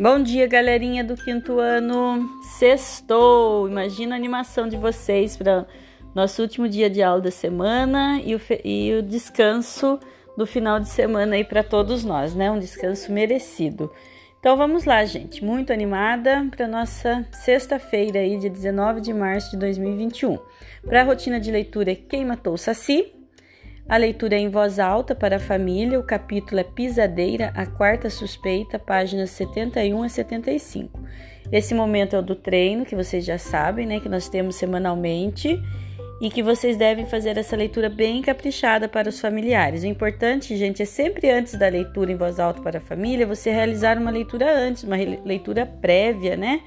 Bom dia, galerinha do quinto ano. Sextou! Imagina a animação de vocês para nosso último dia de aula da semana e o, e o descanso do final de semana aí para todos nós, né? Um descanso merecido. Então vamos lá, gente. Muito animada para nossa sexta-feira aí, dia 19 de março de 2021. Para a rotina de leitura Quem Matou o Saci, a leitura é em voz alta para a família, o capítulo é Pisadeira, a quarta suspeita, páginas 71 a 75. Esse momento é o do treino, que vocês já sabem, né, que nós temos semanalmente e que vocês devem fazer essa leitura bem caprichada para os familiares. O importante, gente, é sempre antes da leitura em voz alta para a família, você realizar uma leitura antes, uma leitura prévia, né?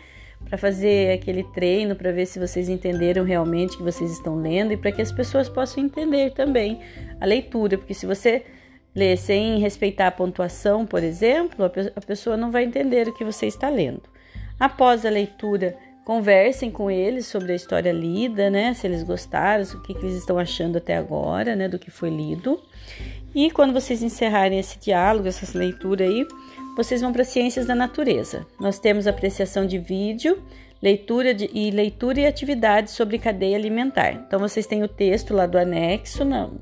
Para fazer aquele treino para ver se vocês entenderam realmente que vocês estão lendo e para que as pessoas possam entender também a leitura, porque se você lê sem respeitar a pontuação, por exemplo, a pessoa não vai entender o que você está lendo. Após a leitura, conversem com eles sobre a história lida, né? Se eles gostaram, o que, que eles estão achando até agora, né? Do que foi lido. E quando vocês encerrarem esse diálogo, essa leitura aí, vocês vão para Ciências da Natureza. Nós temos apreciação de vídeo, leitura de, e leitura e atividades sobre cadeia alimentar. Então vocês têm o texto lá do anexo, no,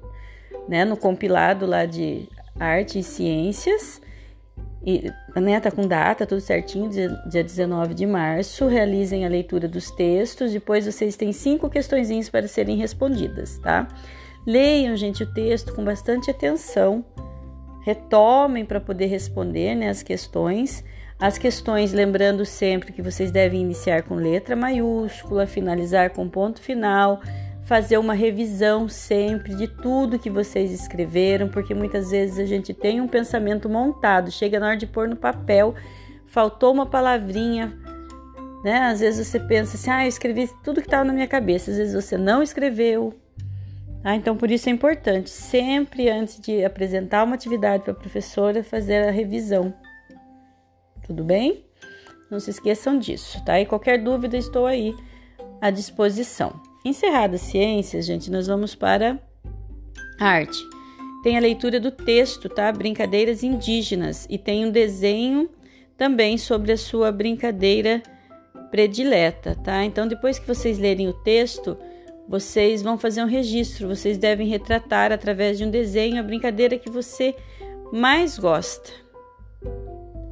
né, no compilado lá de arte e ciências. E, né, tá com data, tudo certinho, dia, dia 19 de março. Realizem a leitura dos textos. Depois vocês têm cinco questõezinhos para serem respondidas, tá? Leiam, gente, o texto com bastante atenção retomem para poder responder né, as questões. As questões, lembrando sempre que vocês devem iniciar com letra maiúscula, finalizar com ponto final, fazer uma revisão sempre de tudo que vocês escreveram, porque muitas vezes a gente tem um pensamento montado, chega na hora de pôr no papel, faltou uma palavrinha, né? Às vezes você pensa assim, ah, eu escrevi tudo que estava na minha cabeça, às vezes você não escreveu, ah, então, por isso é importante, sempre antes de apresentar uma atividade para a professora, fazer a revisão. Tudo bem? Não se esqueçam disso, tá? E qualquer dúvida, estou aí à disposição. Encerradas ciências, gente, nós vamos para a arte. Tem a leitura do texto, tá? Brincadeiras indígenas. E tem um desenho também sobre a sua brincadeira predileta, tá? Então, depois que vocês lerem o texto, vocês vão fazer um registro, vocês devem retratar através de um desenho a brincadeira que você mais gosta.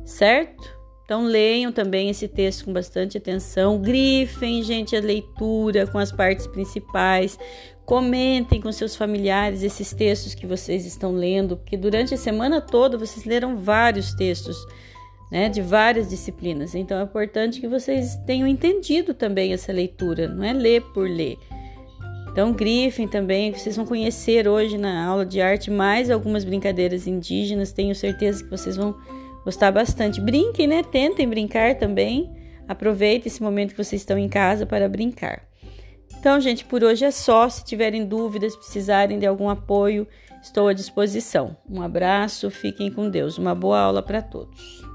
Certo? Então leiam também esse texto com bastante atenção, grifem, gente, a leitura com as partes principais, comentem com seus familiares esses textos que vocês estão lendo, porque durante a semana toda vocês leram vários textos, né, de várias disciplinas. Então é importante que vocês tenham entendido também essa leitura, não é ler por ler. Então, grifem também, vocês vão conhecer hoje na aula de arte mais algumas brincadeiras indígenas. Tenho certeza que vocês vão gostar bastante. Brinquem, né? Tentem brincar também. Aproveitem esse momento que vocês estão em casa para brincar. Então, gente, por hoje é só. Se tiverem dúvidas, precisarem de algum apoio, estou à disposição. Um abraço, fiquem com Deus. Uma boa aula para todos.